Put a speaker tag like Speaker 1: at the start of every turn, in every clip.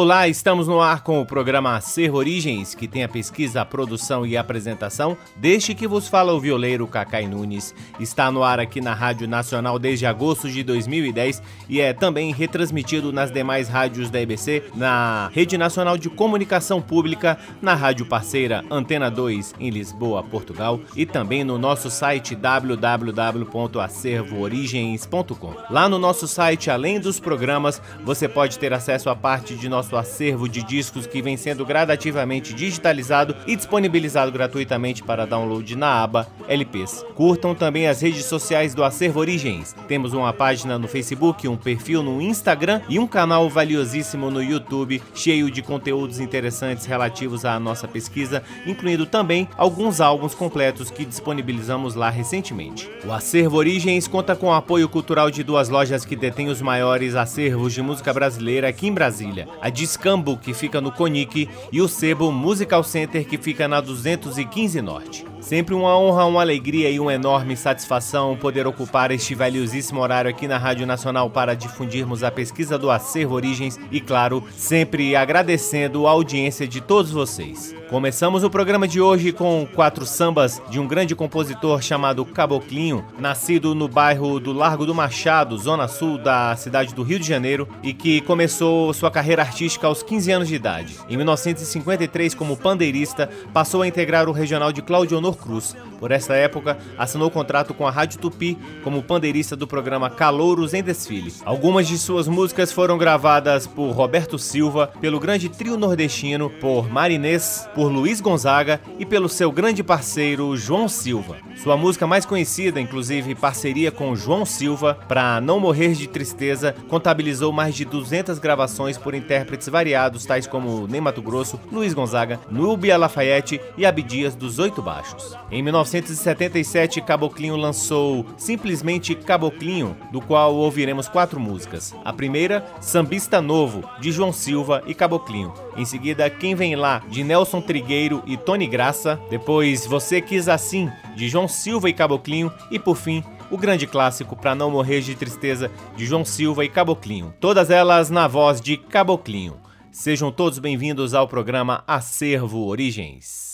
Speaker 1: Olá, estamos no ar com o programa Acervo Origens, que tem a pesquisa, a produção e a apresentação deste que vos fala o violeiro Cacai Nunes. Está no ar aqui na Rádio Nacional desde agosto de 2010 e é também retransmitido nas demais rádios da EBC, na Rede Nacional de Comunicação Pública, na rádio parceira Antena 2 em Lisboa, Portugal e também no nosso site www.acervoorigens.com. Lá no nosso site, além dos programas, você pode ter acesso a parte de nosso nosso acervo de discos que vem sendo gradativamente digitalizado e disponibilizado gratuitamente para download na aba LPs. Curtam também as redes sociais do Acervo Origens. Temos uma página no Facebook, um perfil no Instagram e um canal valiosíssimo no YouTube, cheio de conteúdos interessantes relativos à nossa pesquisa, incluindo também alguns álbuns completos que disponibilizamos lá recentemente. O Acervo Origens conta com o apoio cultural de duas lojas que detêm os maiores acervos de música brasileira aqui em Brasília. A Discambo, que fica no Conic, e o Sebo Musical Center, que fica na 215 Norte. Sempre uma honra, uma alegria e uma enorme satisfação poder ocupar este valiosíssimo horário aqui na Rádio Nacional para difundirmos a pesquisa do Acervo Origens e, claro, sempre agradecendo a audiência de todos vocês. Começamos o programa de hoje com quatro sambas de um grande compositor chamado Caboclinho, nascido no bairro do Largo do Machado, zona sul da cidade do Rio de Janeiro, e que começou sua carreira artística aos 15 anos de idade. Em 1953, como pandeirista, passou a integrar o regional de Claudio Honor Cruz. Por essa época, assinou contrato com a Rádio Tupi como pandeirista do programa Calouros em Desfile. Algumas de suas músicas foram gravadas por Roberto Silva, pelo grande trio nordestino, por Marinês, por Luiz Gonzaga e pelo seu grande parceiro João Silva. Sua música mais conhecida, inclusive parceria com João Silva, para Não Morrer de Tristeza, contabilizou mais de 200 gravações por intérpretes variados, tais como Ney Mato Grosso, Luiz Gonzaga, Núbia Lafayette e Abdias dos Oito Baixos. Em 1977, Caboclinho lançou simplesmente Caboclinho, do qual ouviremos quatro músicas. A primeira, Sambista Novo, de João Silva e Caboclinho. Em seguida, Quem Vem Lá, de Nelson Trigueiro e Tony Graça. Depois, Você Quis Assim, de João Silva e Caboclinho. E por fim, o grande clássico Pra Não Morrer de Tristeza, de João Silva e Caboclinho. Todas elas na voz de Caboclinho. Sejam todos bem-vindos ao programa Acervo Origens.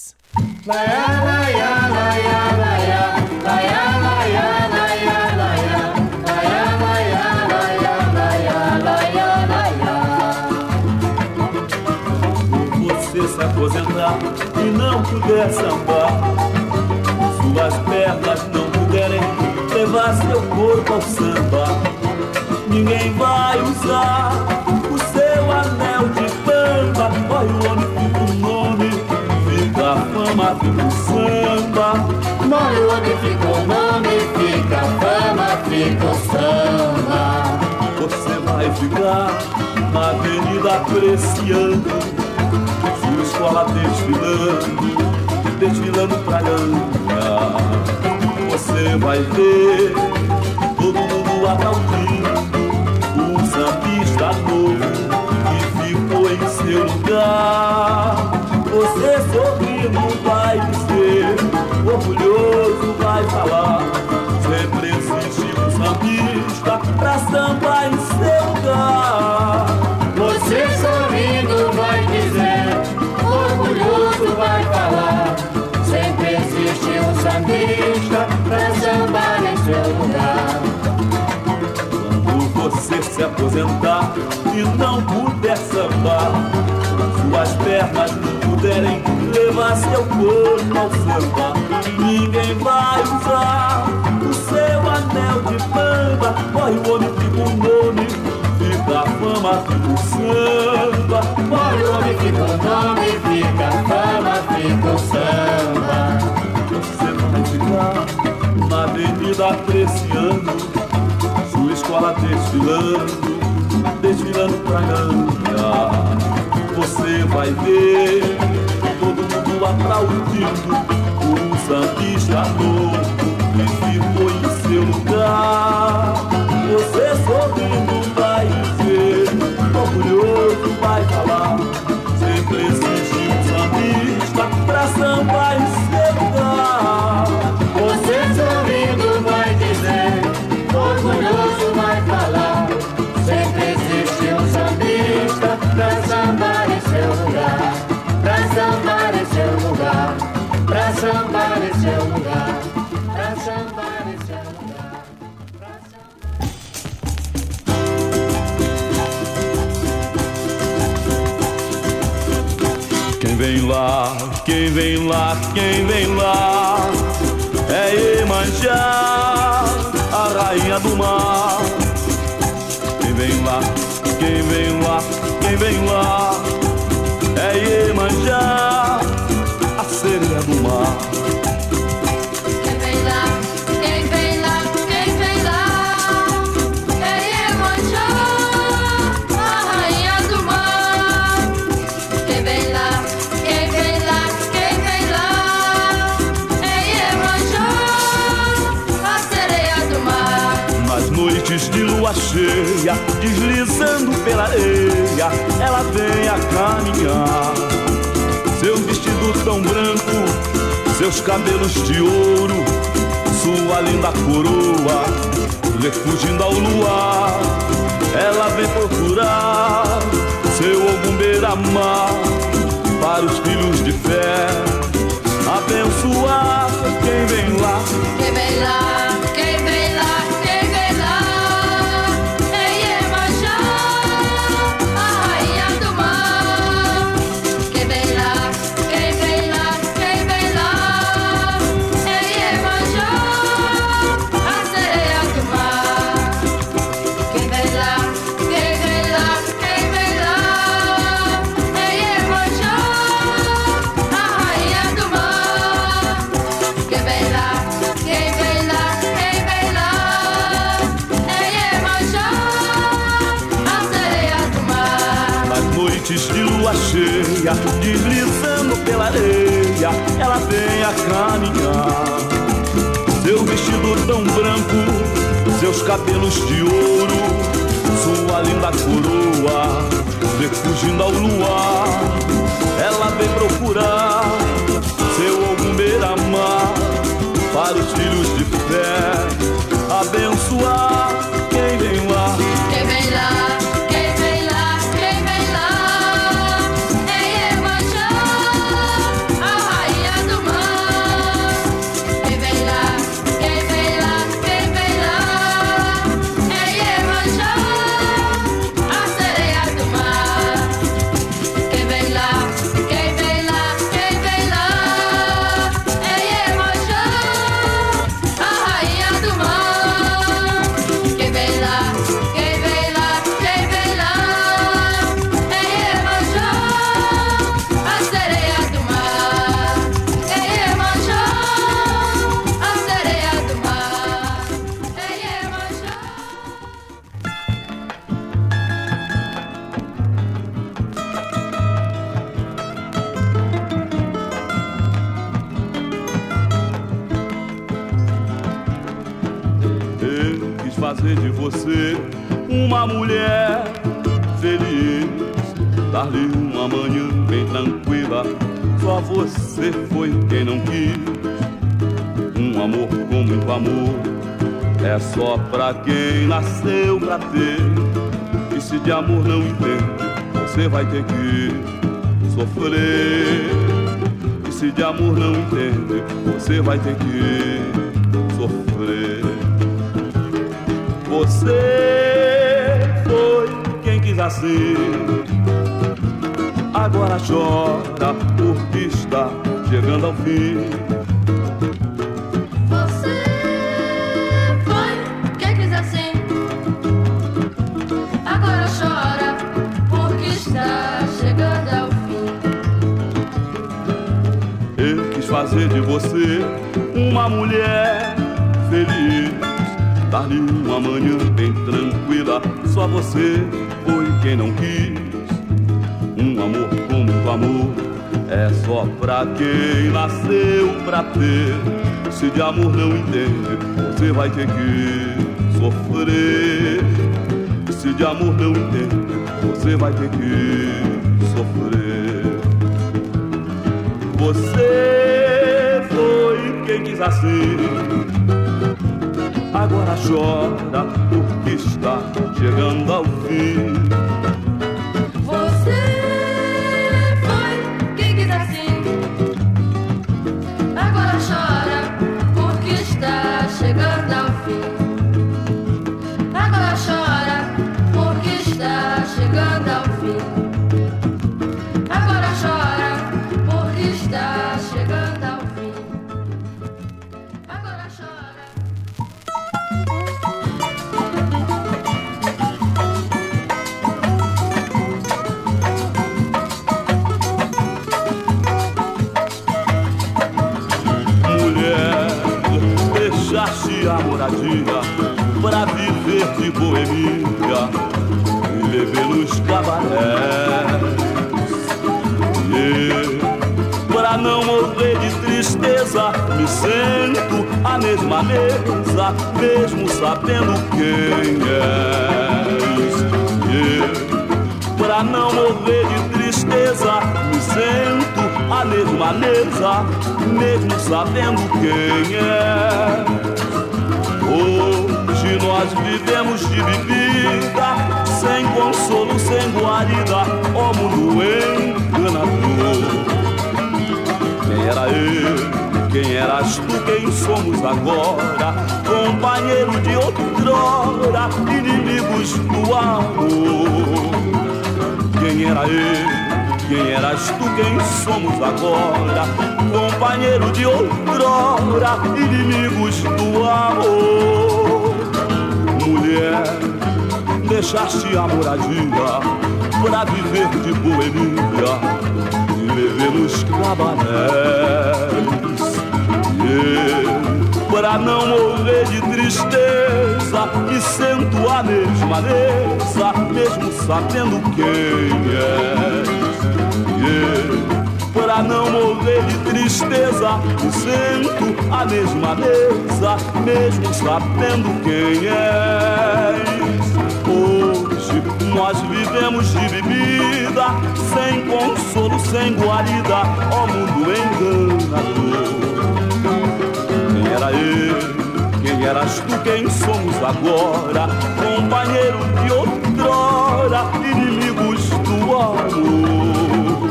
Speaker 2: Se aposentar e não puder sambar, suas pernas não puderem levar seu corpo ao samba, ninguém vai usar na avenida apreciando sua escola desfilando, desfilando pra ganhar. Você vai ver todo mundo aplaudindo um sambista novo que ficou em seu lugar. Se aposentar e não puder sambar, suas pernas não puderem levar seu corpo ao samba, ninguém vai usar o seu anel de bamba. Corre o homem, fica o nome, fica a fama, fica o samba.
Speaker 3: Morre o homem, fica o nome, fica a fama, fica o samba.
Speaker 2: Você vai ficar na avenida apreciando escola desfilando, desfilando pra ganhar. Você vai ver todo mundo aplaudindo, o sambista novo se ficou em seu lugar. Você sorrindo vai ver, orgulhoso vai falar, sempre vem lá, quem vem lá, quem vem lá é Iemanjá, a rainha do mar. Quem vem lá, quem vem lá, quem vem lá é Iemanjá, ela vem a caminhar. Seu vestido tão branco, seus cabelos de ouro, sua linda coroa, refugindo ao luar. Ela vem procurar seu algum beira-mar para os filhos de fé, abençoar quem vem lá.
Speaker 3: Quem vem lá.
Speaker 2: Cabelos de ouro, você foi quem não quis. Um amor com muito amor é só pra quem nasceu pra ter. E se de amor não entende, você vai ter que sofrer. E se de amor não entende, você vai ter que sofrer. Você foi quem quis assim agora chora porque está chegando ao fim.
Speaker 3: Você foi quem quis assim, agora chora porque está chegando ao fim.
Speaker 2: Eu quis fazer de você uma mulher dar-lhe uma manhã bem tranquila. Só você foi quem não quis um amor com muito amor é só pra quem nasceu pra ter. Se de amor não entende, você vai ter que sofrer. Se de amor não entende, você vai ter que sofrer. Você foi quem quis assim. Agora chora porque está chegando ao fim. Quem era eu, quem eras tu, quem somos agora, companheiro de outrora, inimigos do amor. Mulher, deixaste a moradia pra viver de boemia e viver nos cabarés. Yeah pra não morrer de tristeza. Me sento à mesma mesa, mesmo sabendo quem és. Yeah. Pra não morrer de tristeza, me sento à mesma mesa, mesmo sabendo quem és. Hoje nós vivemos de bebida, sem consolo, sem guarida, ó mundo enganador era eu, quem eras tu, quem somos agora, companheiro de outrora, inimigos do amor.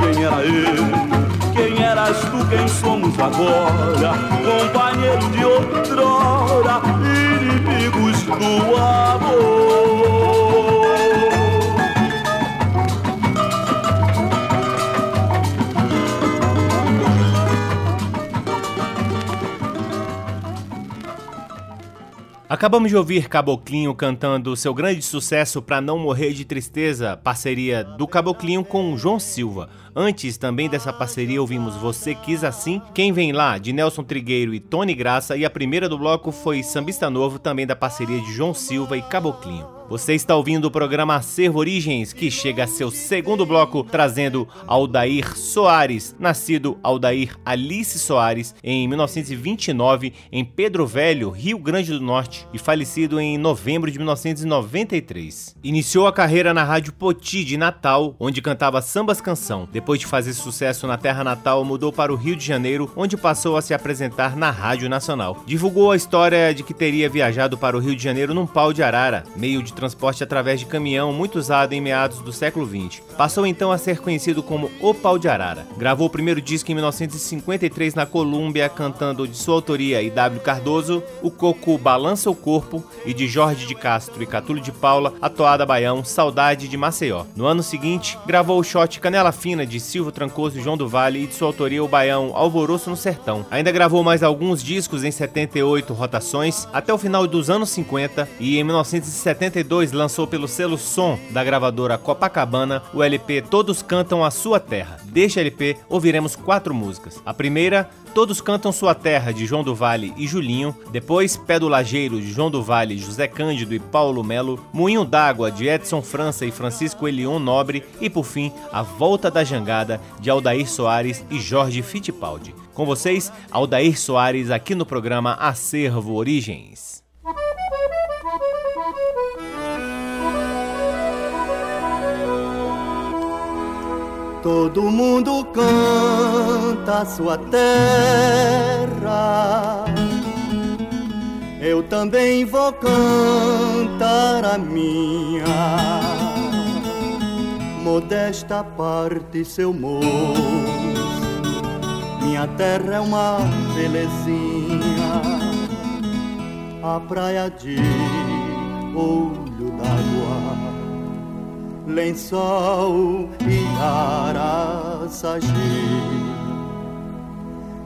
Speaker 2: Quem era eu, quem eras tu, quem somos agora, companheiro de outrora, inimigos do amor.
Speaker 1: Acabamos de ouvir Caboclinho cantando seu grande sucesso Pra Não Morrer de Tristeza, parceria do Caboclinho com João Silva. Antes também dessa parceria ouvimos Você Quis Assim, Quem Vem Lá, de Nelson Trigueiro e Tony Graça, e a primeira do bloco foi Sambista Novo, também da parceria de João Silva e Caboclinho. Você está ouvindo o programa Acervo Origens, que chega a seu segundo bloco, trazendo Aldair Soares, nascido Aldair Alice Soares em 1929 em Pedro Velho, Rio Grande do Norte, e falecido em novembro de 1993. Iniciou a carreira na Rádio Poti de Natal, onde cantava sambas canção. Depois de fazer sucesso na terra natal, mudou para o Rio de Janeiro, onde passou a se apresentar na Rádio Nacional. Divulgou a história de que teria viajado para o Rio de Janeiro num pau de arara, meio de transporte através de caminhão muito usado em meados do século XX. Passou então a ser conhecido como O Pau de Arara. Gravou o primeiro disco em 1953 na Colômbia, cantando de sua autoria e W. Cardoso, O Coco Balança o Corpo e de Jorge de Castro e Catulo de Paula, a toada Baião Saudade de Maceió. No ano seguinte, gravou o shot Canela Fina de Silvio Trancoso e João do Vale e de sua autoria o Baião Alvoroço no Sertão. Ainda gravou mais alguns discos em 78 rotações até o final dos anos 50 e em 1972 2002 lançou pelo selo Som da gravadora Copacabana o LP Todos Cantam a Sua Terra. Deste LP ouviremos quatro músicas. A primeira, Todos Cantam Sua Terra, de João do Vale e Julinho. Depois, Pé do Lajeiro, de João do Vale, José Cândido e Paulo Melo. Moinho d'Água, de Edson França e Francisco Elion Nobre. E por fim, A Volta da Jangada, de Aldair Soares e Jorge Fittipaldi. Com vocês, Aldair Soares, aqui no programa Acervo Origens.
Speaker 4: Todo mundo canta a sua terra. Eu também vou cantar a minha. Modesta parte, seu moço. Minha terra é uma belezinha. A praia de olho d'água lençol e araçagi.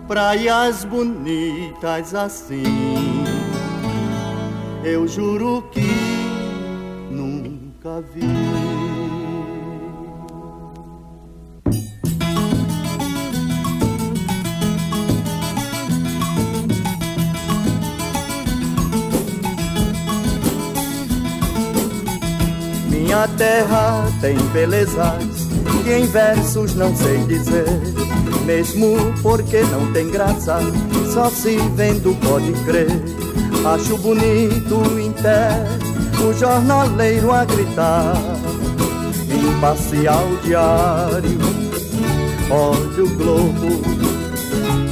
Speaker 4: Praias bonitas assim, eu juro que nunca vi. Minha terra tem belezas que em versos não sei dizer. Mesmo porque não tem graça, só se vendo pode crer. Acho bonito em o jornaleiro a gritar. Imparcial diário, olha o globo.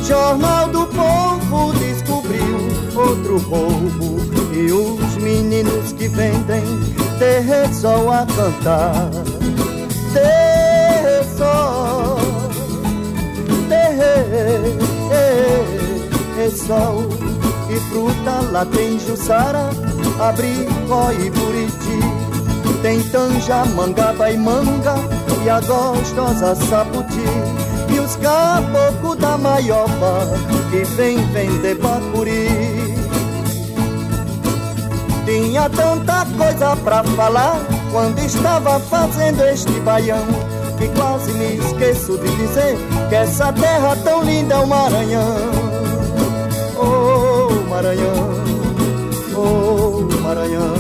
Speaker 4: Jornal do povo descobriu outro roubo. E os meninos que vendem terre sol a cantar. Terre sol, terre, sol e fruta lá tem jussara, abricó e buriti. Tem tanja, mangaba e manga e a gostosa saputi. E os caboclos da maioba que vem vender bacuri. Tinha tanta coisa pra falar quando estava fazendo este baião que quase me esqueço de dizer que essa terra tão linda é o Maranhão. Maranhão, oh Maranhão.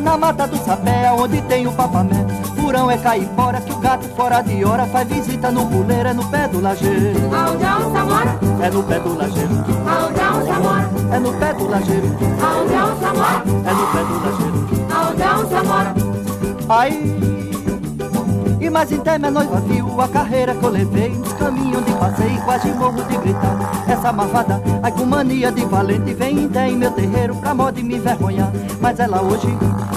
Speaker 4: Na mata do sapé, onde tem o papamé. Furão é caipora, que o gato fora de hora faz visita no puleiro, é no pé do lajeiro.
Speaker 5: Aonde a onça mora?
Speaker 4: É no pé do lajeiro.
Speaker 5: Aonde a onça mora?
Speaker 4: É no pé do lajeiro.
Speaker 5: Aonde a onça mora?
Speaker 4: É no pé do lajeiro.
Speaker 5: Aonde a onça mora?
Speaker 4: Aí e mais em minha noiva viu a carreira que eu levei Nos caminhos de passeio quase morro de gritar Essa malvada, ai com mania de valente Vem em meu terreiro pra modo de me envergonhar Mas ela hoje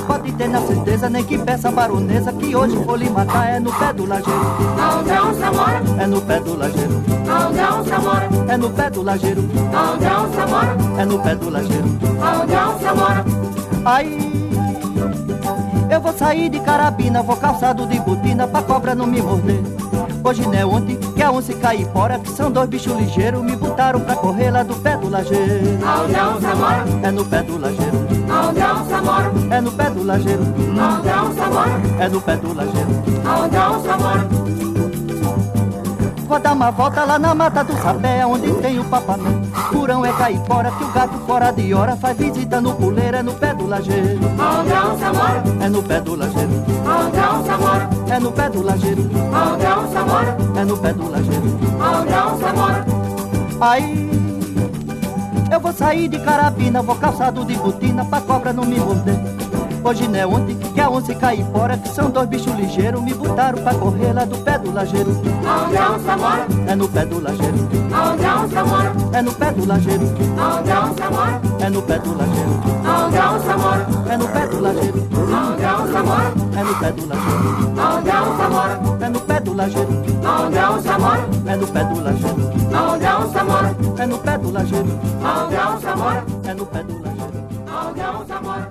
Speaker 4: pode ter na certeza Nem que peça a baronesa que hoje vou lhe matar É no pé do lajeiro
Speaker 5: Aonde a onça mora?
Speaker 4: É no pé do lajeiro
Speaker 5: Aonde a onça mora?
Speaker 4: É no pé do lajeiro
Speaker 5: Aonde a onça mora?
Speaker 4: É no pé do lajeiro
Speaker 5: Aonde a onça mora?
Speaker 4: Aí eu vou sair de carabina, vou calçado de botina pra cobra não me morder. Hoje não é ontem que a onça cai fora, que são dois bichos ligeiros, me botaram pra correr lá do pé do lajeiro.
Speaker 5: Aonde a onça mora?
Speaker 4: É no pé do lajeiro.
Speaker 5: Aonde a onça mora?
Speaker 4: É no pé do lajeiro.
Speaker 5: Aonde a onça mora?
Speaker 4: É no pé do lajeiro.
Speaker 5: Aonde a onça mora?
Speaker 4: Vou dar uma volta lá na mata do sapé, onde tem o papamé. Curão é caipora, que o gato fora de hora faz visita no puleiro, é no pé do lajeiro.
Speaker 5: Aonde a onça mora?
Speaker 4: É no pé do lajeiro.
Speaker 5: Aonde a onça mora?
Speaker 4: É no pé do lajeiro.
Speaker 5: Aonde a onça mora?
Speaker 4: É no pé do lajeiro.
Speaker 5: Aonde a onça mora?
Speaker 4: Aí eu vou sair de carabina, vou calçado de botina pra cobra não me morder. Hoje não é ontem que a onça cai fora Que são dois bichos ligeiros Me botaram pra correr lá do pé do lajeiro
Speaker 5: Aonde a onça mora?
Speaker 4: É no pé do lajeiro
Speaker 5: Aonde a onça mora?
Speaker 4: É no pé do lajeiro
Speaker 5: Aonde a onça mora?
Speaker 4: É no pé do lajeiro
Speaker 5: Aonde a onça mora?
Speaker 4: É no pé do lajeiro
Speaker 5: Aonde a onça mora?
Speaker 4: É no pé do lajeiro
Speaker 5: Aonde a onça mora?
Speaker 4: É no pé do lajeiro
Speaker 5: Aonde a onça mora?
Speaker 4: É no pé do lajeiro
Speaker 5: Aonde a onça mora?
Speaker 4: É no pé do lajeiro
Speaker 5: Aonde a onça mora?
Speaker 4: É no pé do lajeiro
Speaker 5: Aonde a onça mora?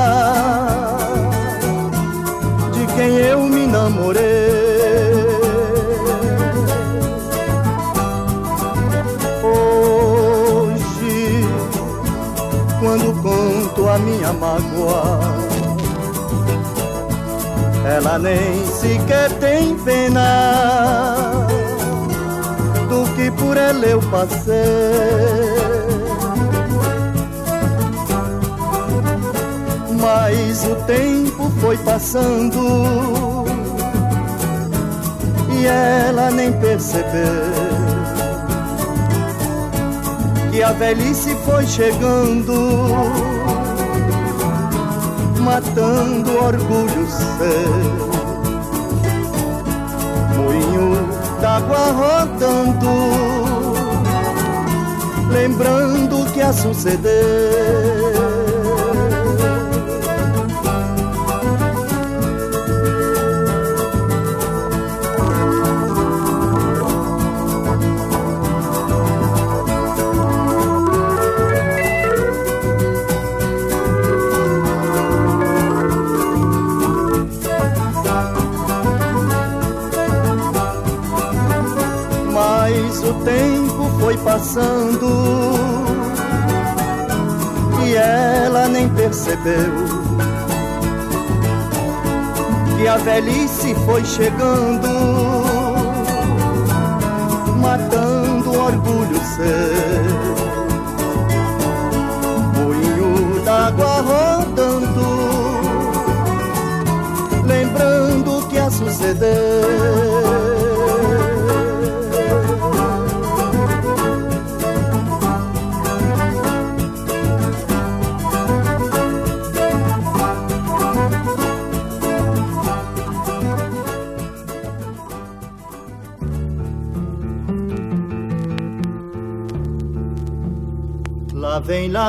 Speaker 4: a minha mágoa. Ela nem sequer tem pena do que por ela eu passei. Mas o tempo foi passando e ela nem percebeu que a velhice foi chegando matando orgulho seu. Moinho d'água rodando, lembrando que a suceder. Percebeu que a velhice foi chegando,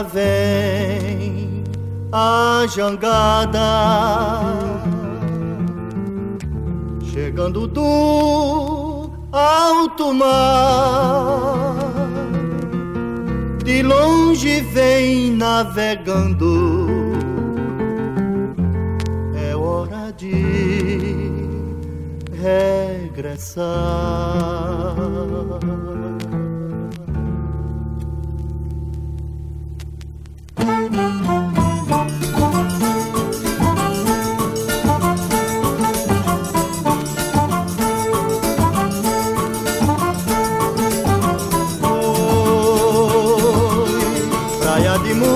Speaker 4: vem a jangada, chegando do alto mar, de longe vem navegando. É hora de regressar. Chegando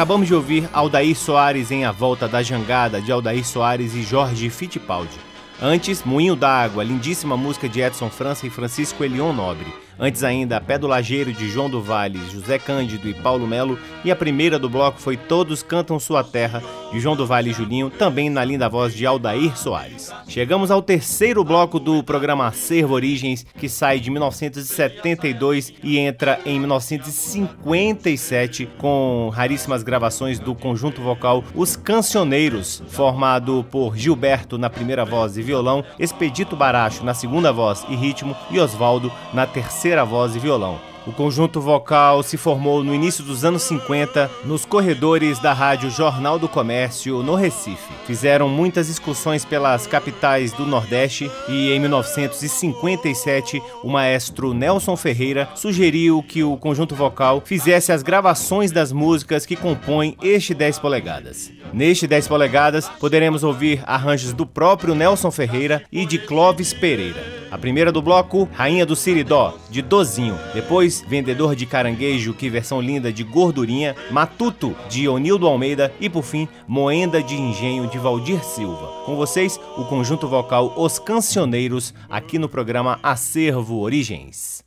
Speaker 1: Acabamos de ouvir Aldair Soares em A Volta da Jangada, de Aldair Soares e Jorge Fittipaldi. Antes, Moinho d'Água, lindíssima música de Edson França e Francisco Elion Nobre. Antes ainda, Pé do Lajeiro de João do Vale, José Cândido e Paulo Melo. E a primeira do bloco foi Todos Cantam Sua Terra, de João do Vale e Julinho, também na linda voz de Aldair Soares. Chegamos ao terceiro bloco do programa Acervo Origens, que sai de 1972 e entra em 1957 com raríssimas gravações do conjunto vocal Os Cancioneiros, formado por Gilberto na primeira voz e violão, Expedito Baracho na segunda voz e ritmo e Oswaldo na terceira voz e violão. O conjunto vocal se formou no início dos anos 50 nos corredores da rádio Jornal do Comércio, no Recife. Fizeram muitas excursões pelas capitais do Nordeste e, em 1957, o maestro Nelson Ferreira sugeriu que o conjunto vocal fizesse as gravações das músicas que compõem este 10 polegadas. Neste 10 polegadas, poderemos ouvir arranjos do próprio Nelson Ferreira e de Clóvis Pereira. A primeira do bloco, Rainha do Siridó, de Dozinho. Depois, Vendedor de Caranguejo, que versão linda de Gordurinha. Matuto, de Onildo Almeida. E por fim, Moenda de Engenho, de Valdir Silva. Com vocês, o conjunto vocal Os Cancioneiros, aqui no programa Acervo Origens.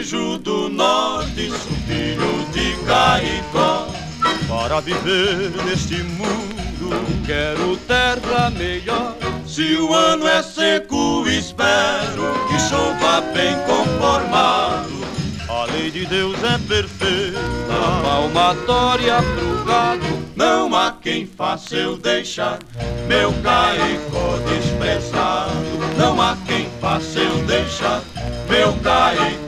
Speaker 6: Sertanejo do norte, filho de Caicó. Para viver neste mundo, quero terra melhor. Se o ano é seco, espero que chova bem conformado. A lei de Deus é perfeita, palmatória pro gado. Não há quem faça eu deixar meu caicó desprezado. Não há quem faça eu deixar meu caicó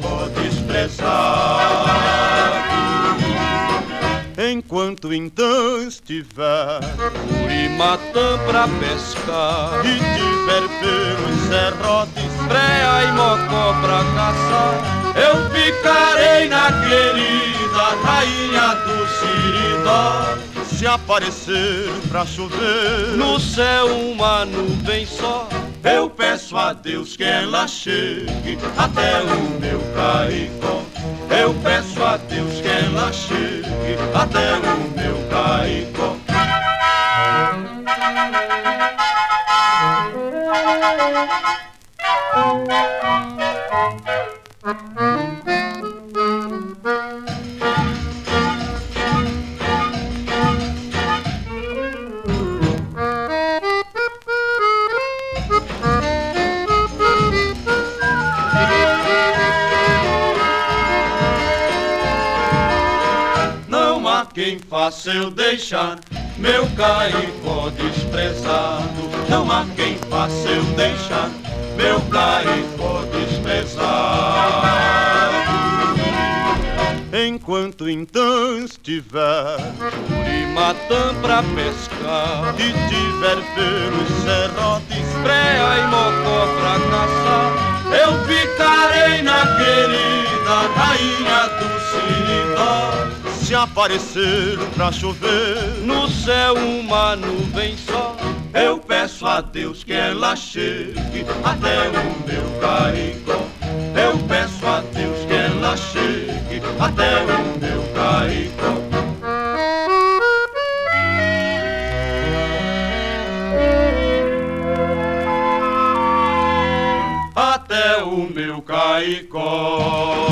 Speaker 6: desprezado. Enquanto então estiver Urimatã pra pescar E tiver pelos serrotes Freia e mocó pra caçar Eu ficarei na querida rainha do Siridó Se aparecer pra chover No céu uma nuvem só eu peço a Deus que ela chegue até o meu caicó. Eu peço a Deus que ela chegue até o meu caicó. Quem faça eu deixar meu caicó desprezado. Não há quem faça eu deixar meu caicó desprezado. Enquanto então estiver Urimatã pra pescar E tiver pelos serrotes Preia e mocó pra caçar Eu ficarei na querida rainha do Siridó se aparecer pra chover no céu uma nuvem só, eu peço a Deus que ela chegue até o meu caicó. Eu peço a Deus que ela chegue até o meu caicó. Até o meu caicó.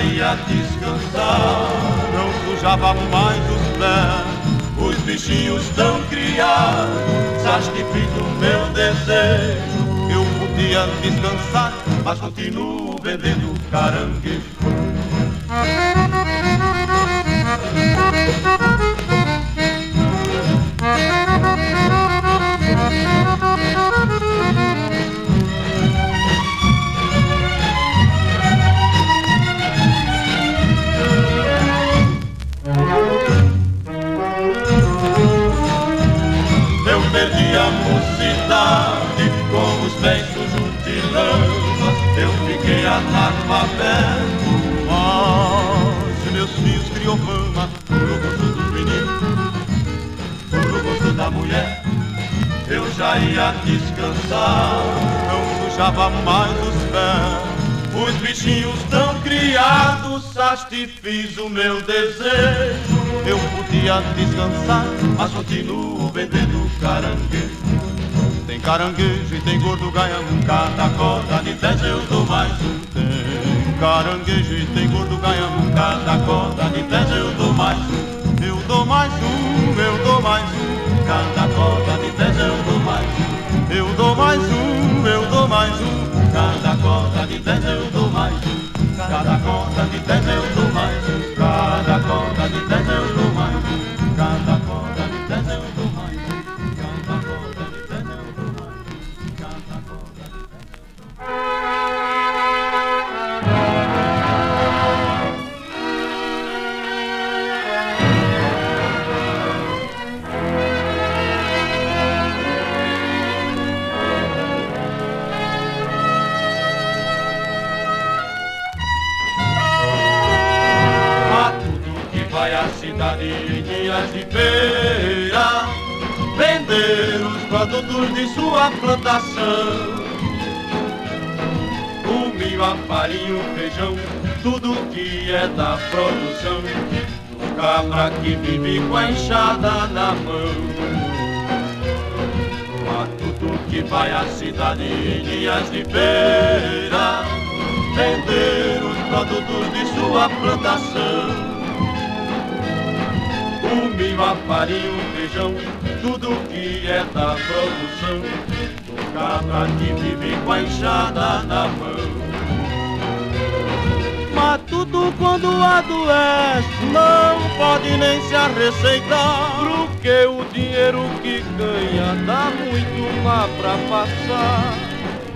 Speaker 6: Ia descansar, não sujava mais os pés os bichinhos estão criados, satisfeito o meu desejo. Eu podia descansar, mas continuo vendendo caranguejo. Fiquei analfabeto. Mas meus filhos criou fama no gosto dos meninos, no gosto da mulher. Eu já ia descansar, não sujava mais os pés. Os bichinhos tão criados, satisfiz o meu desejo. Eu podia descansar, mas continuo vendendo caranguejo. Tem caranguejo e tem gordo gaiamu Cada corda de dez eu dou mais um caranguejo e tem gordo gaiamu Cada corda de dez eu dou mais um. Eu dou mais um, eu dou mais um. Cada corda de dez eu dou mais um. Eu dou mais um, eu dou mais um. Cada corda de dez eu dou mais um. Cada corda de dez eu dou mais um da produção do cabra que vive com a enxada na mão. A tudo que vai à cidade em dias de feira vender os produtos de sua plantação. O milho, a farinha, o feijão, tudo que é da produção do cabra que vive com a enxada na mão. Tudo quando adoece não pode nem se arreceitar. Porque o dinheiro que ganha dá muito lá pra passar.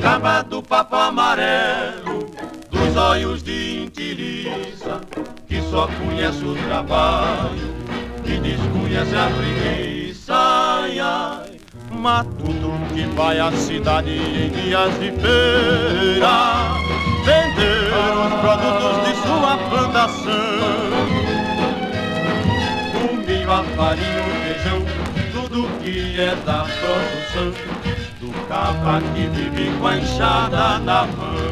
Speaker 6: Cabra do papo amarelo, dos olhos de intiriça Que só conhece o trabalho, que desconhece a ai, tudo que vai à cidade em dias de feira. Vender os produtos de sua plantação. O milho, a farinha, o feijão Tudo que é da produção. Do cabra que vive com a enxada na mão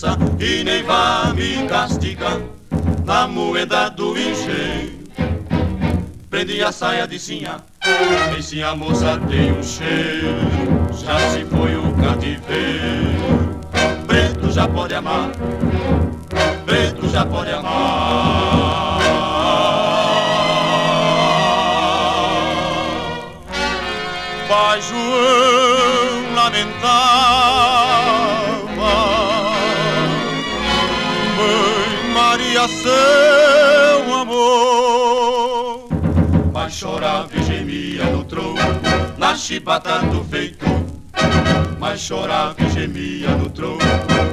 Speaker 6: aborreça e nem vá me castigar na moeda do engenho. Prende a saia de sinha, e a moça tem um cheiro, já se foi o cativeiro. Preto já pode amar, preto já pode amar. Pai João lamentava Seu amor. Pai chorava e gemia no tronco Na chibata do feitor Mas chorava e gemia no tronco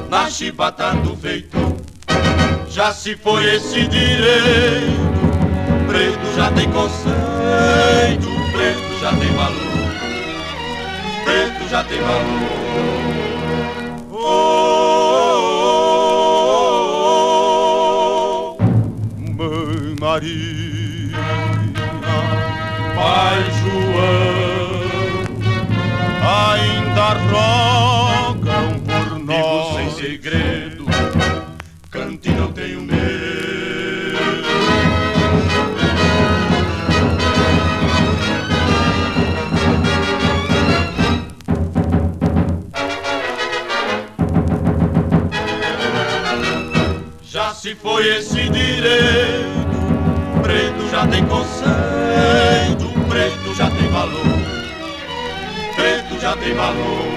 Speaker 6: Na chibata do feitor Já se foi esse direito Preto já tem conceito Preto já tem valor preto já tem valor. Maria, Pai João, ainda rogam por nós. Digo sem segredo cante não tenho medo. Já se foi esse direito, já tem conceito, preto já tem valor, preto já tem valor.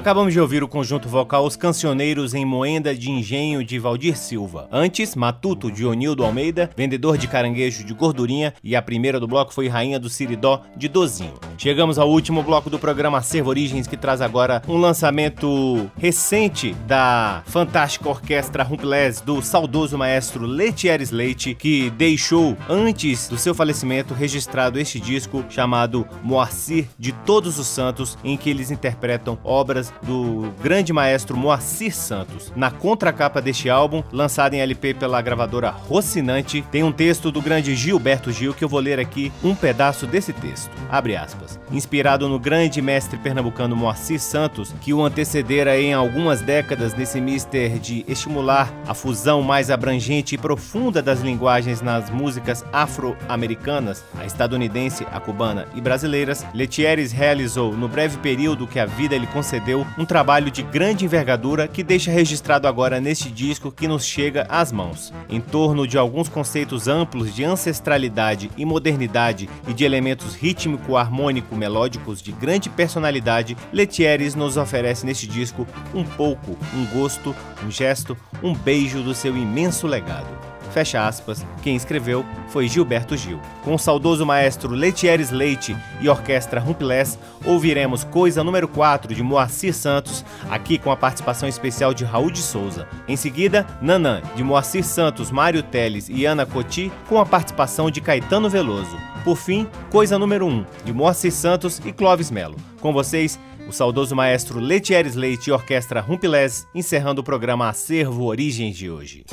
Speaker 1: Acabamos de ouvir o conjunto vocal Os Cancioneiros em Moenda de Engenho de Valdir Silva. Antes, Matuto de Onildo Almeida, Vendedor de Caranguejo de Gordurinha e a primeira do bloco foi Rainha do Siridó de Dozinho. Chegamos ao último bloco do programa Acervo Origens que traz agora um lançamento recente da fantástica orquestra Rumplés do saudoso maestro Letieres Leite, que deixou antes do seu falecimento registrado este disco chamado Moacir de Todos os Santos, em que eles interpretam obras do grande maestro Moacir Santos. Na contracapa deste álbum, lançado em LP pela gravadora Rocinante, tem um texto do grande Gilberto Gil que eu vou ler aqui um pedaço desse texto. Abre aspas. Inspirado no grande mestre pernambucano Moacir Santos, que o antecedera em algumas décadas nesse mister de estimular a fusão mais abrangente e profunda das linguagens nas músicas afro-americanas, a estadunidense, a cubana e brasileiras, Letieres realizou, no breve período que a vida lhe concedeu, um trabalho de grande envergadura que deixa registrado agora neste disco que nos chega às mãos. Em torno de alguns conceitos amplos de ancestralidade e modernidade e de elementos rítmico-harmônico-melódicos de grande personalidade, Letieres nos oferece neste disco um pouco, um gosto, um gesto, um beijo do seu imenso legado. Fecha aspas, quem escreveu foi Gilberto Gil. Com o saudoso maestro Letieres Leite e orquestra Rumpilés, ouviremos Coisa número 4 de Moacir Santos, aqui com a participação especial de Raul de Souza. Em seguida, Nanã, de Moacir Santos, Mário Teles e Ana Coti, com a participação de Caetano Veloso. Por fim, Coisa número 1, de Moacir Santos e Clóvis Melo. Com vocês, o saudoso maestro Letieres Leite e orquestra Rumpilés, encerrando o programa Acervo Origens de hoje.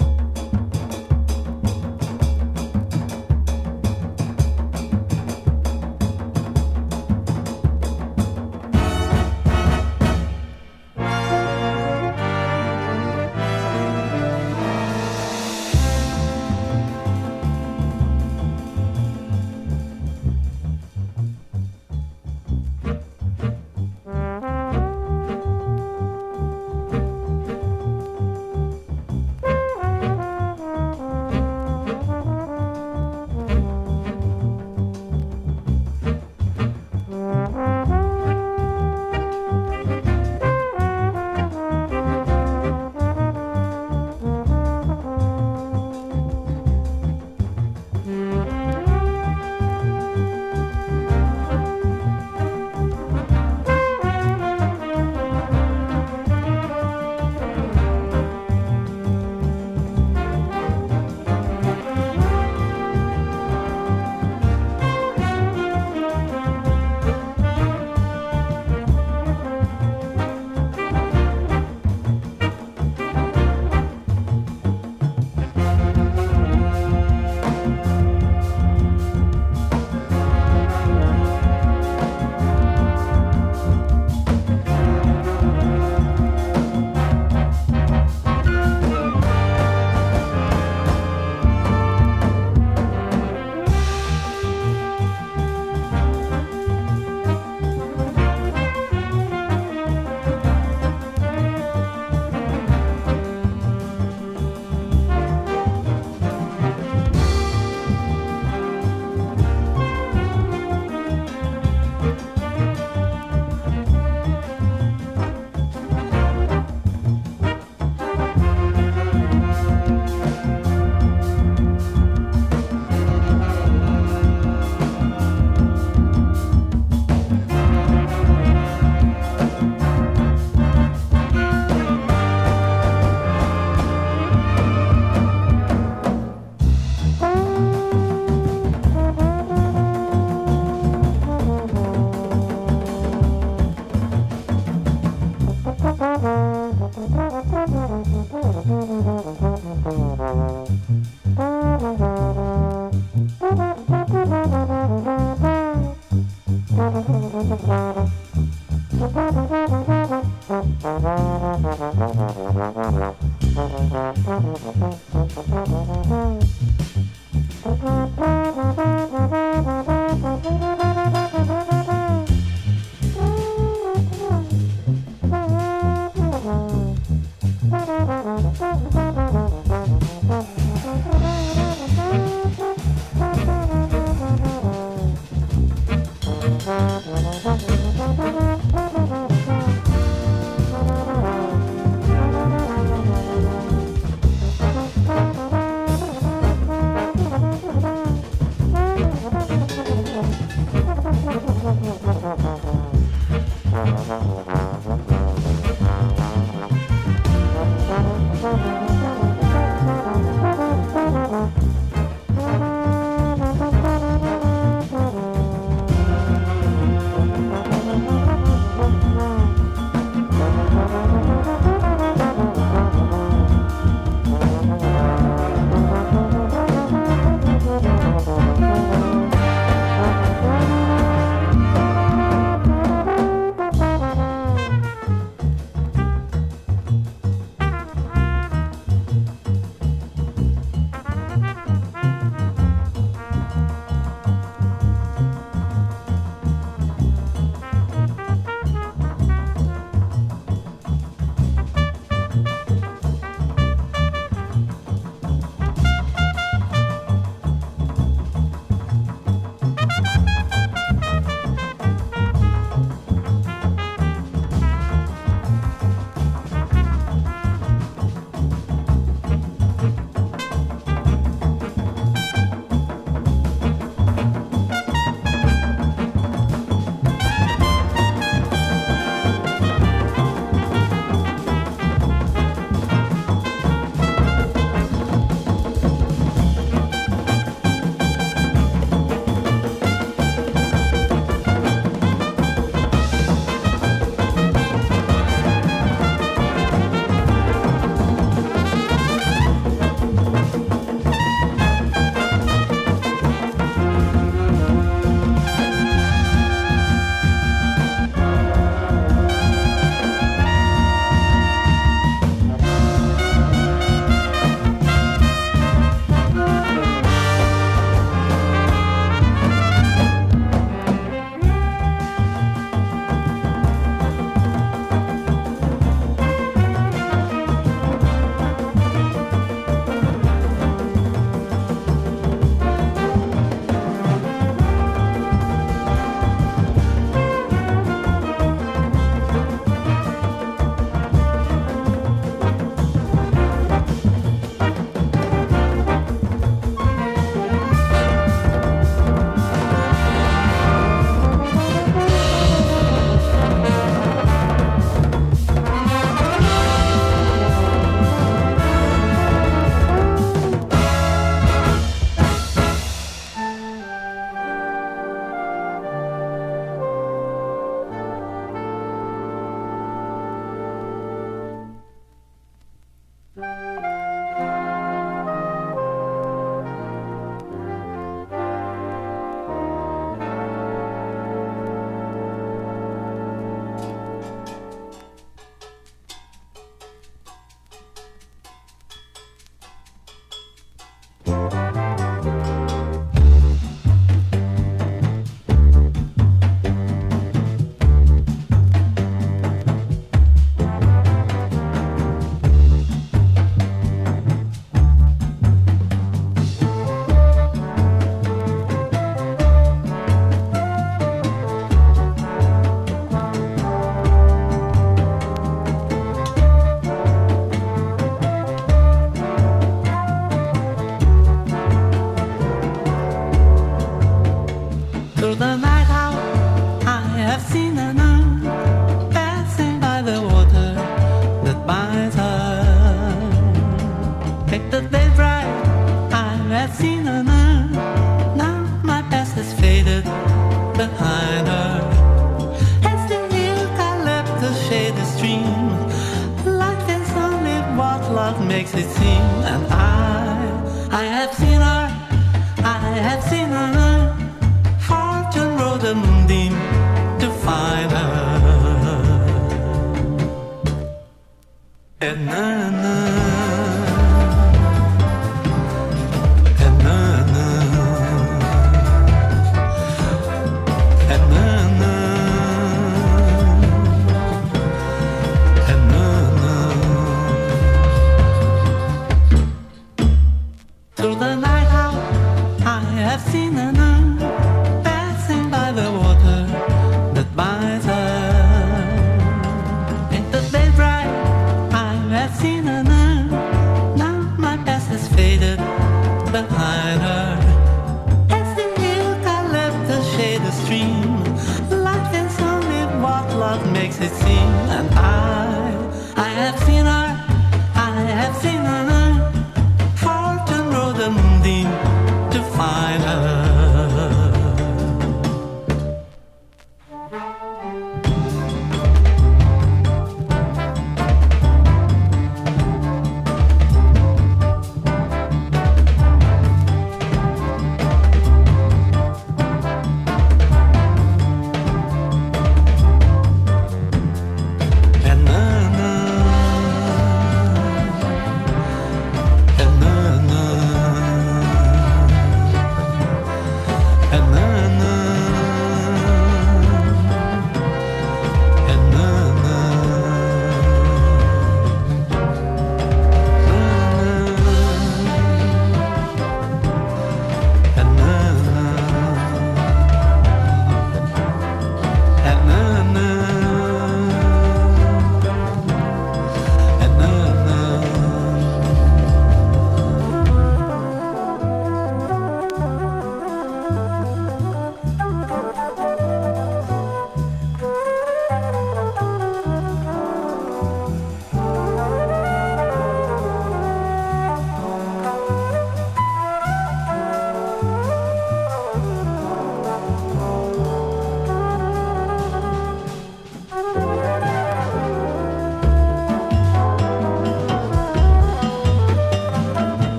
Speaker 7: Na na.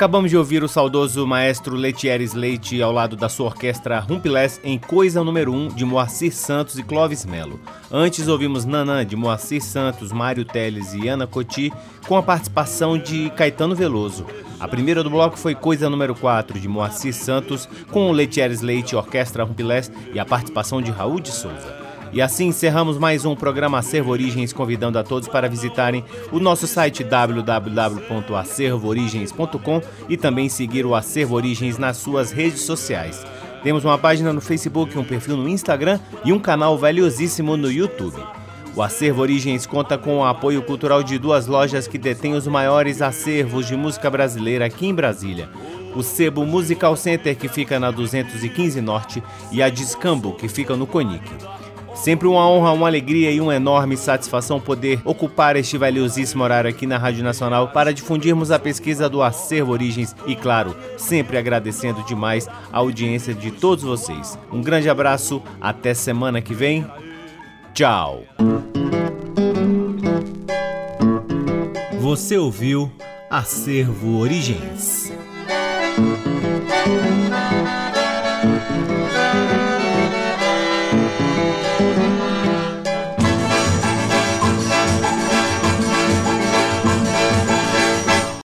Speaker 1: Acabamos de ouvir o saudoso maestro Letieres Leite ao lado da sua orquestra Rumpilés em Coisa Número 1 de Moacir Santos e Clóvis Melo. Antes ouvimos Nanã de Moacir Santos, Mário Teles e Ana Coti com a participação de Caetano Veloso. A primeira do bloco foi Coisa Número 4 de Moacir Santos com o Letieres Leite Orquestra Rumpilés e a participação de Raul de Souza. E assim encerramos mais um programa Acervo Origens, convidando a todos para visitarem o nosso site www.acervoorigens.com e também seguir o Acervo Origens nas suas redes sociais. Temos uma página no Facebook, um perfil no Instagram e um canal valiosíssimo no YouTube. O Acervo Origens conta com o apoio cultural de duas lojas que detêm os maiores acervos de música brasileira aqui em Brasília. O Sebo Musical Center, que fica na 215 Norte, e a Discambo, que fica no Conic. Sempre uma honra, uma alegria e uma enorme satisfação poder ocupar este valiosíssimo horário aqui na Rádio Nacional para difundirmos a pesquisa do Acervo Origens e, claro, sempre agradecendo demais a audiência de todos vocês. Um grande abraço, até semana que vem. Tchau. Você ouviu Acervo Origens.